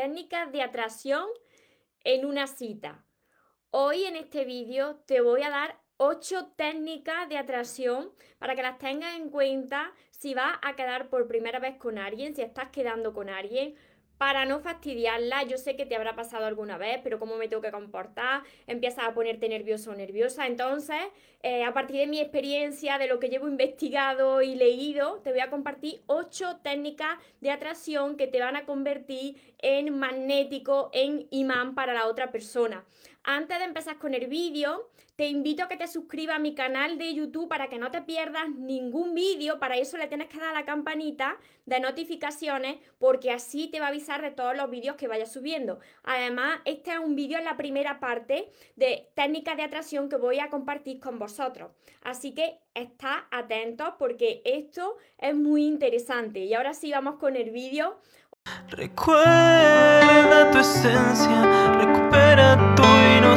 técnicas de atracción en una cita. Hoy en este vídeo te voy a dar 8 técnicas de atracción para que las tengas en cuenta si vas a quedar por primera vez con alguien, si estás quedando con alguien para no fastidiarla. Yo sé que te habrá pasado alguna vez, pero cómo me tengo que comportar, empiezas a ponerte nervioso o nerviosa. Entonces, eh, a partir de mi experiencia, de lo que llevo investigado y leído, te voy a compartir ocho técnicas de atracción que te van a convertir en magnético, en imán para la otra persona. Antes de empezar con el vídeo, te invito a que te suscribas a mi canal de YouTube para que no te pierdas ningún vídeo. Para eso le tienes que dar la campanita de notificaciones porque así te va a avisar de todos los vídeos que vaya subiendo. Además, este es un vídeo en la primera parte de técnicas de atracción que voy a compartir con vosotros. Así que está atentos porque esto es muy interesante. Y ahora sí vamos con el vídeo. Recuerda tu esencia, recupera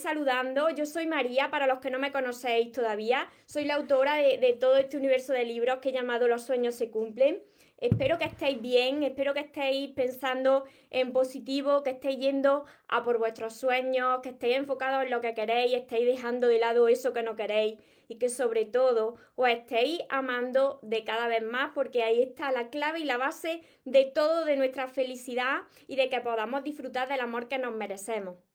saludando. Yo soy María, para los que no me conocéis todavía. Soy la autora de, todo este universo de libros que he llamado Los sueños se cumplen. Espero que estéis bien, espero que estéis pensando en positivo, que estéis yendo a por vuestros sueños, que estéis enfocados en lo que queréis, estéis dejando de lado eso que no queréis y que sobre todo os estéis amando de cada vez más porque ahí está la clave y la base de todo, de nuestra felicidad y de que podamos disfrutar del amor que nos merecemos.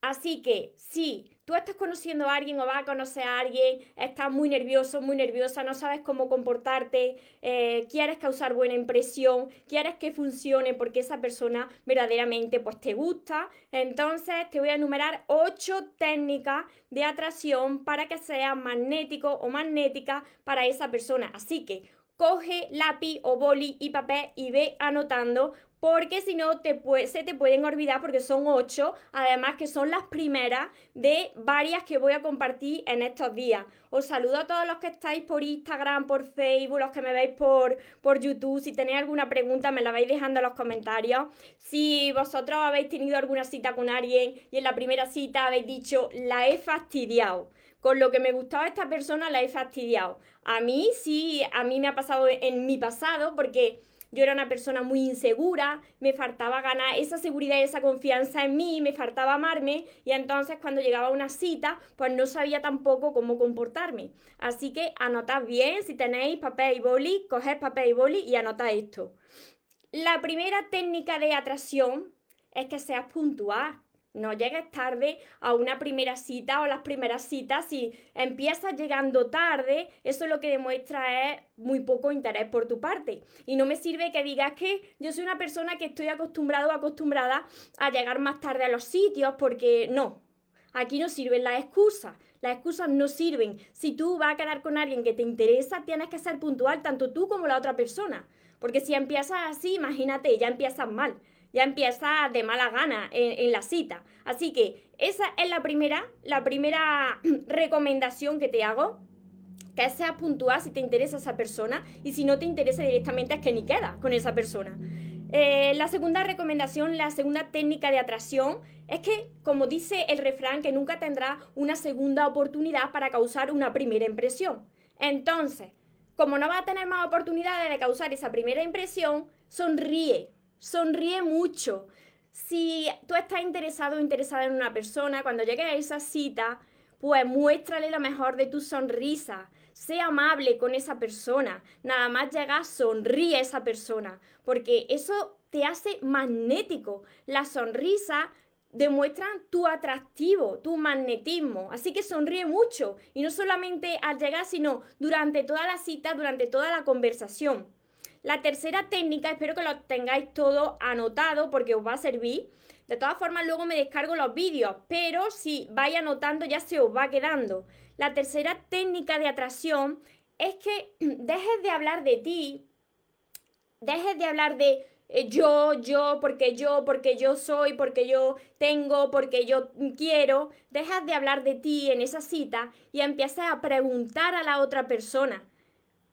Así que si tú estás conociendo a alguien o vas a conocer a alguien, estás muy nervioso, muy nerviosa, no sabes cómo comportarte, eh, quieres causar buena impresión, quieres que funcione porque esa persona verdaderamente pues te gusta, entonces te voy a enumerar ocho técnicas de atracción para que seas magnético o magnética para esa persona. Así que coge lápiz o boli y papel y ve anotando porque si no te se te pueden olvidar porque son ocho, además que son las primeras de varias que voy a compartir en estos días. Os saludo a todos los que estáis por Instagram, por Facebook, los que me veis por, por YouTube. Si tenéis alguna pregunta me la vais dejando en los comentarios. Si vosotros habéis tenido alguna cita con alguien y en la primera cita habéis dicho la he fastidiado con lo que me gustaba esta persona la he fastidiado. A mí sí, a mí me ha pasado en mi pasado porque yo era una persona muy insegura, me faltaba ganar esa seguridad y esa confianza en mí, me faltaba amarme y entonces cuando llegaba una cita, pues no sabía tampoco cómo comportarme. Así que anotad bien, si tenéis papel y boli, coged papel y boli y anotad esto. La primera técnica de atracción es que seas puntual. No llegues tarde a una primera cita o las primeras citas. Si empiezas llegando tarde, eso lo que demuestra es muy poco interés por tu parte. Y no me sirve que digas que yo soy una persona que estoy acostumbrado o acostumbrada a llegar más tarde a los sitios porque no. Aquí no sirven las excusas. Las excusas no sirven. Si tú vas a quedar con alguien que te interesa, tienes que ser puntual, tanto tú como la otra persona. Porque si empiezas así, imagínate, ya empiezas mal ya empieza de mala gana en, la cita. Así que esa es la primera, la primera recomendación que te hago que seas puntual si te interesa esa persona y si no te interesa directamente es que ni queda con esa persona. Eh, la segunda recomendación, la segunda técnica de atracción es que, como dice el refrán, que nunca tendrá una segunda oportunidad para causar una primera impresión. Entonces, como no va a tener más oportunidades de causar esa primera impresión, sonríe, sonríe mucho. Si tú estás interesado o interesada en una persona, cuando llegues a esa cita, pues muéstrale lo mejor de tu sonrisa. Sé amable con esa persona. Nada más llegar, sonríe a esa persona, porque eso te hace magnético. La sonrisa demuestra tu atractivo, tu magnetismo. Así que sonríe mucho. Y no solamente al llegar, sino durante toda la cita, durante toda la conversación. La tercera técnica, espero que lo tengáis todo anotado porque os va a servir. De todas formas, luego me descargo los vídeos, pero si vais anotando ya se os va quedando. La tercera técnica de atracción es que dejes de hablar de ti, dejes de hablar de eh, yo, yo, porque yo, porque yo soy, porque yo tengo, porque yo quiero, dejas de hablar de ti en esa cita y empiezas a preguntar a la otra persona,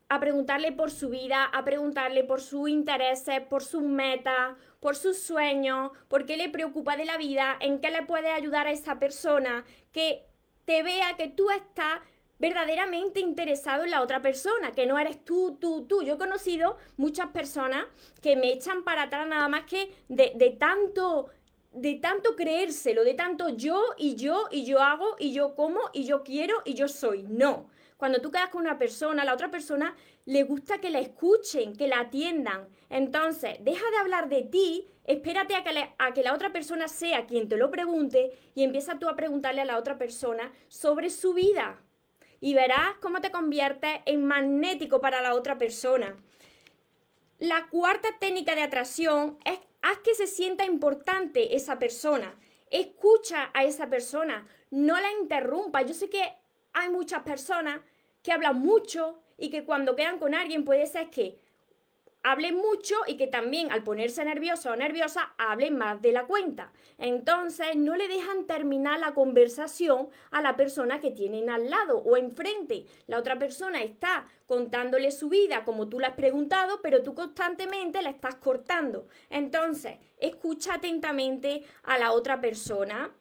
a preguntarle por su vida, a preguntarle por sus intereses, por sus metas, por sus sueños, por qué le preocupa de la vida, en qué le puede ayudar a esa persona, que te vea que tú estás verdaderamente interesado en la otra persona, que no eres tú, tú, tú. Yo he conocido muchas personas que me echan para atrás nada más que de, de tanto de tanto creérselo, de tanto yo y yo y yo hago y yo como y yo quiero y yo soy. No. Cuando tú quedas con una persona, la otra persona le gusta que la escuchen, que la atiendan. Entonces, deja de hablar de ti, espérate a que, a que la otra persona sea quien te lo pregunte y empieza tú a preguntarle a la otra persona sobre su vida y verás cómo te conviertes en magnético para la otra persona. La cuarta técnica de atracción es haz que se sienta importante esa persona. Escucha a esa persona, no la interrumpa. Yo sé que hay muchas personas que hablan mucho y que cuando quedan con alguien puede ser que hable mucho y que también al ponerse nervioso o nerviosa hable más de la cuenta. Entonces no le dejan terminar la conversación a la persona que tienen al lado o enfrente. La otra persona está contándole su vida como tú le has preguntado, pero tú constantemente la estás cortando. Entonces, escucha atentamente a la otra persona.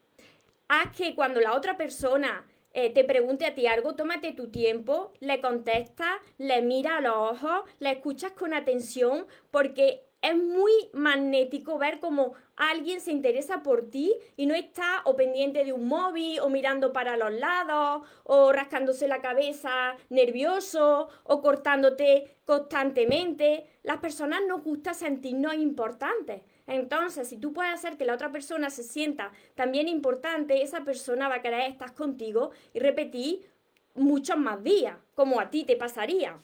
Haz que cuando la otra persona eh, te pregunte a ti algo, tómate tu tiempo, le contestas, le mira a los ojos, le escuchas con atención, porque es muy magnético ver cómo alguien se interesa por ti y no está o pendiente de un móvil o mirando para los lados o rascándose la cabeza nervioso o cortándote constantemente. Las personas nos gusta sentirnos importantes. Entonces, si tú puedes hacer que la otra persona se sienta también importante, esa persona va a querer estar contigo y repetir muchos más días, como a ti te pasaría.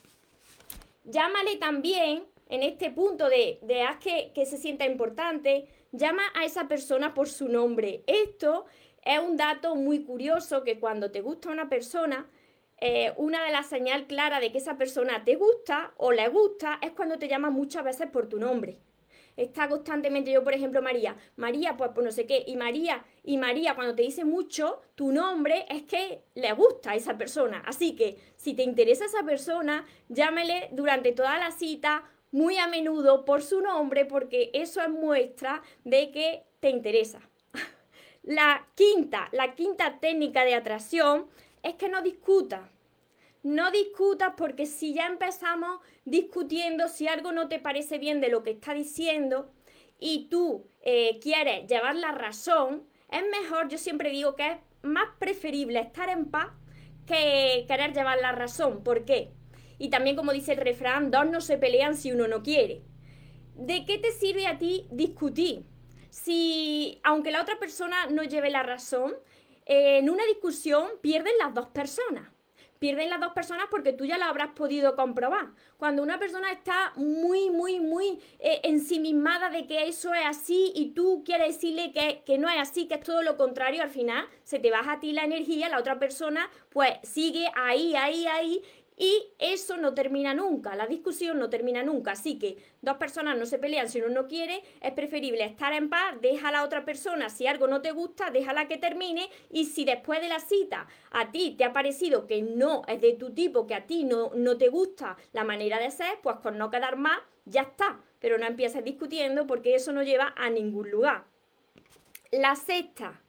Llámale también en este punto de, de haz que, que se sienta importante, llama a esa persona por su nombre. Esto es un dato muy curioso que cuando te gusta una persona, eh, una de las señales claras de que esa persona te gusta o le gusta es cuando te llama muchas veces por tu nombre está constantemente, yo por ejemplo, María, María, pues, pues no sé qué, y María, y María, cuando te dice mucho tu nombre, es que le gusta a esa persona. Así que si te interesa esa persona, llámele durante toda la cita muy a menudo por su nombre, porque eso es muestra de que te interesa. La quinta, la quinta técnica de atracción es que no discutas no discutas porque si ya empezamos discutiendo, si algo no te parece bien de lo que está diciendo y tú eh, quieres llevar la razón, es mejor, yo siempre digo que es más preferible estar en paz que querer llevar la razón. ¿Por qué? Y también como dice el refrán, dos no se pelean si uno no quiere. ¿De qué te sirve a ti discutir? Si, aunque la otra persona no lleve la razón, en una discusión pierden las dos personas pierden las dos personas porque tú ya lo habrás podido comprobar. Cuando una persona está muy, muy, muy eh, ensimismada de que eso es así y tú quieres decirle que, que, no es así, que es todo lo contrario, al final se te baja a ti la energía, la otra persona pues sigue ahí, ahí, ahí y eso no termina nunca, la discusión no termina nunca. Así que dos personas no se pelean si uno no quiere, es preferible estar en paz, deja a la otra persona, si algo no te gusta, déjala que termine y si después de la cita a ti te ha parecido que no es de tu tipo, que a ti no, no te gusta la manera de ser, pues con no quedar más, ya está. Pero no empieces discutiendo porque eso no lleva a ningún lugar. La sexta,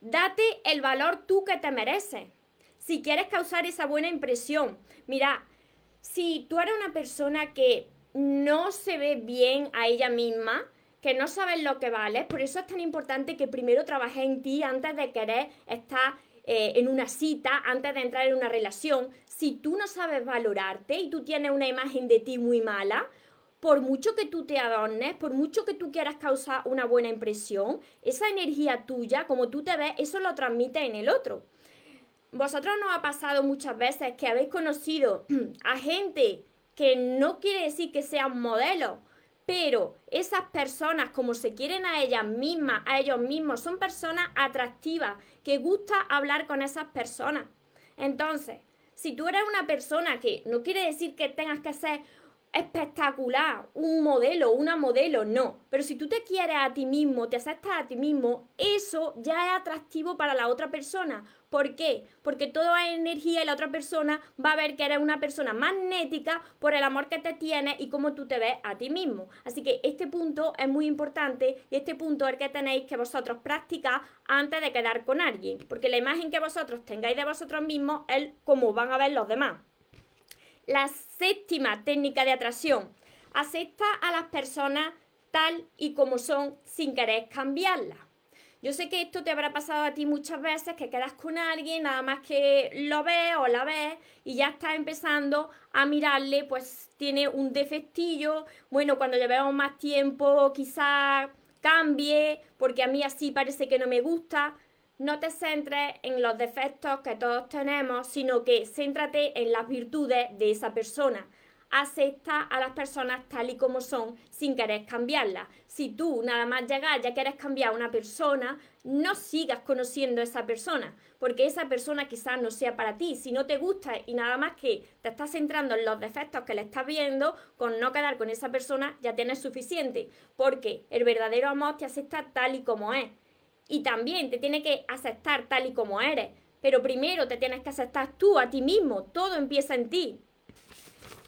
date el valor tú que te mereces si quieres causar esa buena impresión. Mira, si tú eres una persona que no se ve bien a ella misma, que no sabes lo que vale, por eso es tan importante que primero trabajes en ti antes de querer estar eh, en una cita, antes de entrar en una relación. Si tú no sabes valorarte y tú tienes una imagen de ti muy mala, por mucho que tú te adornes, por mucho que tú quieras causar una buena impresión, esa energía tuya, como tú te ves, eso lo transmite en el otro. Vosotros nos ha pasado muchas veces que habéis conocido a gente que no quiere decir que sean modelos, pero esas personas, como se quieren a ellas mismas, a ellos mismos, son personas atractivas, que gusta hablar con esas personas. Entonces, si tú eres una persona que no quiere decir que tengas que ser espectacular, un modelo, una modelo, no. Pero si tú te quieres a ti mismo, te aceptas a ti mismo, eso ya es atractivo para la otra persona. ¿Por qué? Porque toda energía y la otra persona va a ver que eres una persona magnética por el amor que te tienes y cómo tú te ves a ti mismo. Así que este punto es muy importante y este punto es el que tenéis que vosotros practicar antes de quedar con alguien. Porque la imagen que vosotros tengáis de vosotros mismos es cómo van a ver los demás. La séptima técnica de atracción. Acepta a las personas tal y como son sin querer cambiarlas. Yo sé que esto te habrá pasado a ti muchas veces, que quedas con alguien, nada más que lo ves o la ves y ya estás empezando a mirarle, pues tiene un defectillo, bueno, cuando llevemos más tiempo quizás cambie, porque a mí así parece que no me gusta. No te centres en los defectos que todos tenemos, sino que céntrate en las virtudes de esa persona acepta a las personas tal y como son sin querer cambiarlas. Si tú nada más llegas ya quieres cambiar a una persona, no sigas conociendo a esa persona, porque esa persona quizás no sea para ti. Si no te gusta y nada más que te estás centrando en los defectos que le estás viendo, con no quedar con esa persona ya tienes suficiente, porque el verdadero amor te acepta tal y como es. Y también te tiene que aceptar tal y como eres. Pero primero te tienes que aceptar tú a ti mismo. Todo empieza en ti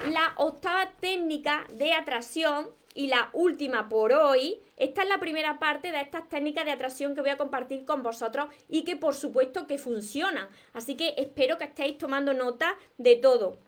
la octava técnica de atracción y la última por hoy. Esta es la primera parte de estas técnicas de atracción que voy a compartir con vosotros y que por supuesto que funcionan. Así que espero que estéis tomando nota de todo.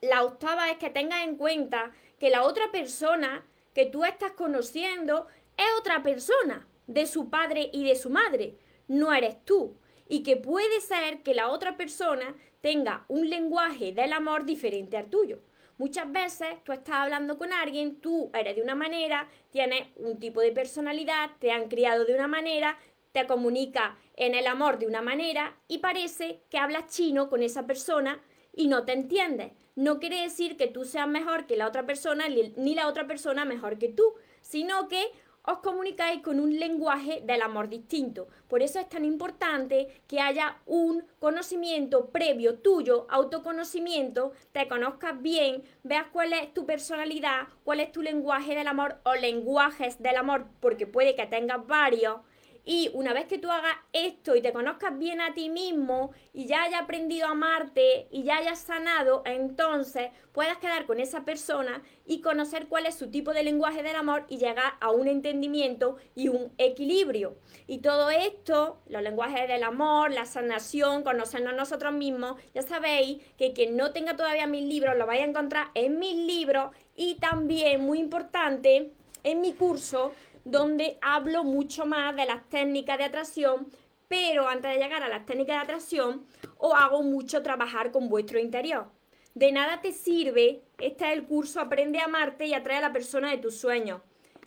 La octava es que tengas en cuenta que la otra persona que tú estás conociendo es otra persona de su padre y de su madre. No eres tú. Y que puede ser que la otra persona tenga un lenguaje del amor diferente al tuyo. Muchas veces tú estás hablando con alguien, tú eres de una manera, tienes un tipo de personalidad, te han criado de una manera, te comunica en el amor de una manera y parece que hablas chino con esa persona y no te entiendes. No quiere decir que tú seas mejor que la otra persona ni la otra persona mejor que tú, sino que os comunicáis con un lenguaje del amor distinto. Por eso es tan importante que haya un conocimiento previo tuyo, autoconocimiento, te conozcas bien, veas cuál es tu personalidad, cuál es tu lenguaje del amor o lenguajes del amor, porque puede que tengas varios y una vez que tú hagas esto y te conozcas bien a ti mismo y ya hayas aprendido a amarte y ya hayas sanado, entonces puedas quedar con esa persona y conocer cuál es su tipo de lenguaje del amor y llegar a un entendimiento y un equilibrio. Y todo esto, los lenguajes del amor, la sanación, conocernos nosotros mismos, ya sabéis que quien no tenga todavía mis libros lo vais a encontrar en mis libros y también, muy importante, en mi curso donde hablo mucho más de las técnicas de atracción, pero antes de llegar a las técnicas de atracción, os hago mucho trabajar con vuestro interior. De nada te sirve, este es el curso Aprende a amarte y atrae a la persona de tus sueños.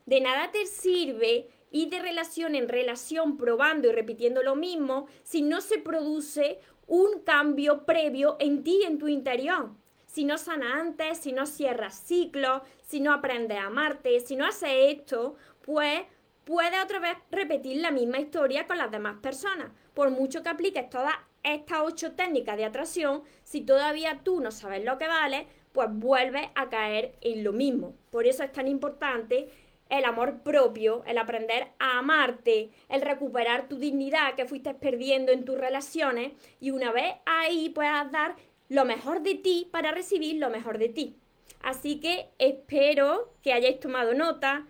De nada te sirve ir de relación en relación probando y repitiendo lo mismo si no se produce un cambio previo en ti, en tu interior. Si no sana antes, si no cierras ciclos, si no aprendes a amarte, si no haces esto, pues puede otra vez repetir la misma historia con las demás personas. Por mucho que apliques todas estas ocho técnicas de atracción, si todavía tú no sabes lo que vale, pues vuelves a caer en lo mismo. Por eso es tan importante el amor propio, el aprender a amarte, el recuperar tu dignidad que fuiste perdiendo en tus relaciones y una vez ahí puedas dar lo mejor de ti para recibir lo mejor de ti. Así que espero que hayáis tomado nota,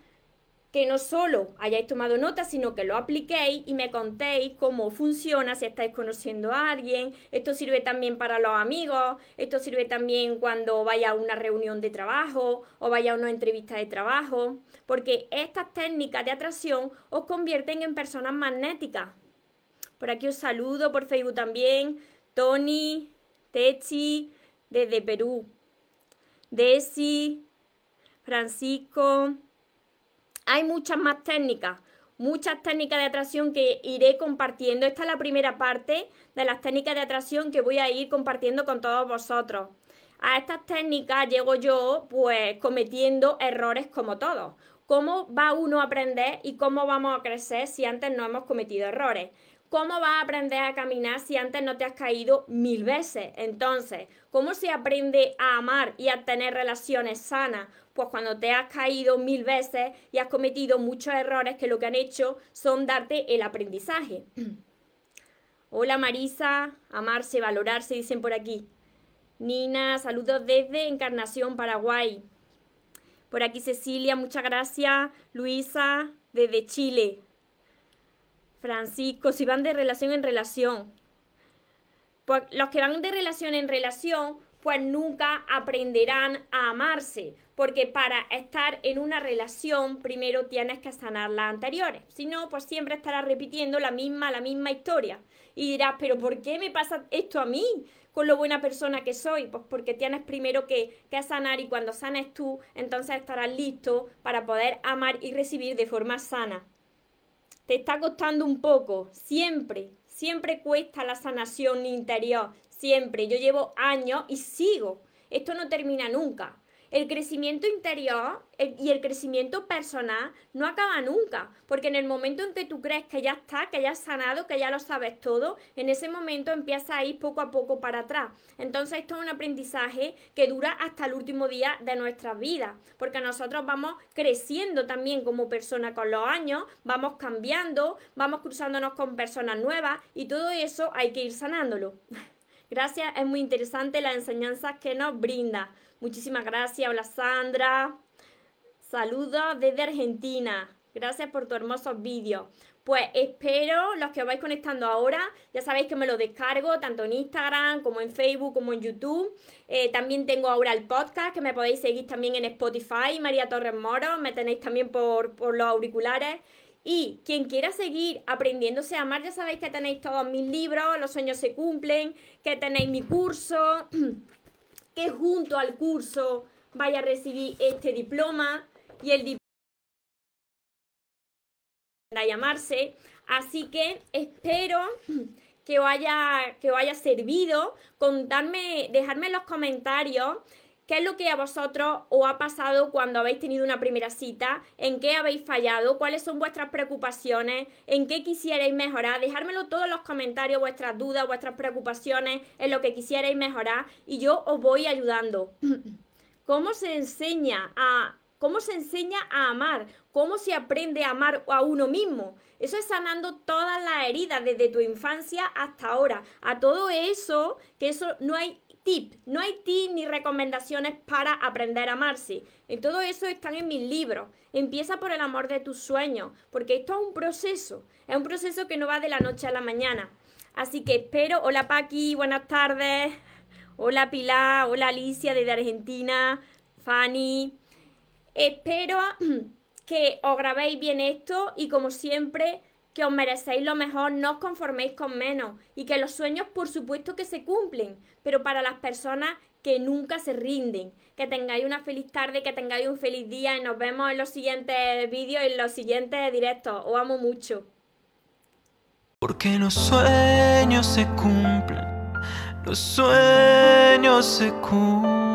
que no solo hayáis tomado nota, sino que lo apliquéis y me contéis cómo funciona si estáis conociendo a alguien. Esto sirve también para los amigos, esto sirve también cuando vaya a una reunión de trabajo o vaya a una entrevista de trabajo, porque estas técnicas de atracción os convierten en personas magnéticas. Por aquí os saludo por Facebook también. Tony, Techi, desde Perú. Desi, Francisco. Hay muchas más técnicas, muchas técnicas de atracción que iré compartiendo. Esta es la primera parte de las técnicas de atracción que voy a ir compartiendo con todos vosotros. A estas técnicas llego yo pues cometiendo errores como todos. ¿Cómo va uno a aprender y cómo vamos a crecer si antes no hemos cometido errores? ¿cómo vas a aprender a caminar si antes no te has caído mil veces? Entonces, ¿cómo se aprende a amar y a tener relaciones sanas? Pues cuando te has caído mil veces y has cometido muchos errores que lo que han hecho son darte el aprendizaje. Hola Marisa, amarse, valorarse, dicen por aquí. Nina, saludos desde Encarnación, Paraguay. Por aquí Cecilia, muchas gracias. Luisa, desde Chile. Francisco, si van de relación en relación. Pues los que van de relación en relación, pues nunca aprenderán a amarse, porque para estar en una relación primero tienes que sanar las anteriores. Si no, pues siempre estarás repitiendo la misma, la misma historia. Y dirás, pero ¿por qué me pasa esto a mí? Con lo buena persona que soy, pues porque tienes primero que, que sanar y cuando sanes tú, entonces estarás listo para poder amar y recibir de forma sana te está costando un poco, siempre, siempre cuesta la sanación interior, siempre. Yo llevo años y sigo. Esto no termina nunca. El crecimiento interior y el crecimiento personal no acaba nunca, porque en el momento en que tú crees que ya está, que ya has sanado, que ya lo sabes todo, en ese momento empieza a ir poco a poco para atrás. Entonces esto es un aprendizaje que dura hasta el último día de nuestra vida, porque nosotros vamos creciendo también como persona con los años, vamos cambiando, vamos cruzándonos con personas nuevas y todo eso hay que ir sanándolo. Gracias, es muy interesante la enseñanza que nos brinda. Muchísimas gracias. Hola Sandra. Saludos desde Argentina. Gracias por tu hermosos vídeos. Pues espero los que os vais conectando ahora, ya sabéis que me lo descargo tanto en Instagram como en Facebook como en YouTube. Eh, también tengo ahora el podcast que me podéis seguir también en Spotify, María Torres Moro, me tenéis también por, por los auriculares. Y quien quiera seguir aprendiéndose a amar, ya sabéis que tenéis todos mis libros, Los sueños se cumplen, que tenéis mi curso. que junto al curso vaya a recibir este diploma y el diploma a llamarse. Así que espero que os haya, que os haya servido. Contarme, dejarme en los comentarios ¿Qué es lo que a vosotros os ha pasado cuando habéis tenido una primera cita? ¿En qué habéis fallado? ¿Cuáles son vuestras preocupaciones? ¿En qué quisierais mejorar? Dejármelo todos los comentarios, vuestras dudas, vuestras preocupaciones, en lo que quisierais mejorar y yo os voy ayudando. ¿Cómo se enseña a cómo se enseña a amar? ¿Cómo se aprende a amar a uno mismo? Eso es sanando todas las heridas desde tu infancia hasta ahora. A todo eso, que eso no hay tip, no hay tips ni recomendaciones para aprender a amarse. Y todo eso están en mis libros. Empieza por el amor de tus sueños, porque esto es un proceso, es un proceso que no va de la noche a la mañana. Así que espero, hola Paqui, buenas tardes, hola Pilar, hola Alicia desde Argentina, Fanny. Espero que os grabéis bien esto y como siempre que os merecéis lo mejor, no os conforméis con menos y que los sueños por supuesto que se cumplen, pero para las personas que nunca se rinden. Que tengáis una feliz tarde, que tengáis un feliz día y nos vemos en los siguientes vídeos, en los siguientes directos. Os amo mucho. Porque los sueños se cumplen, los sueños se cumplen.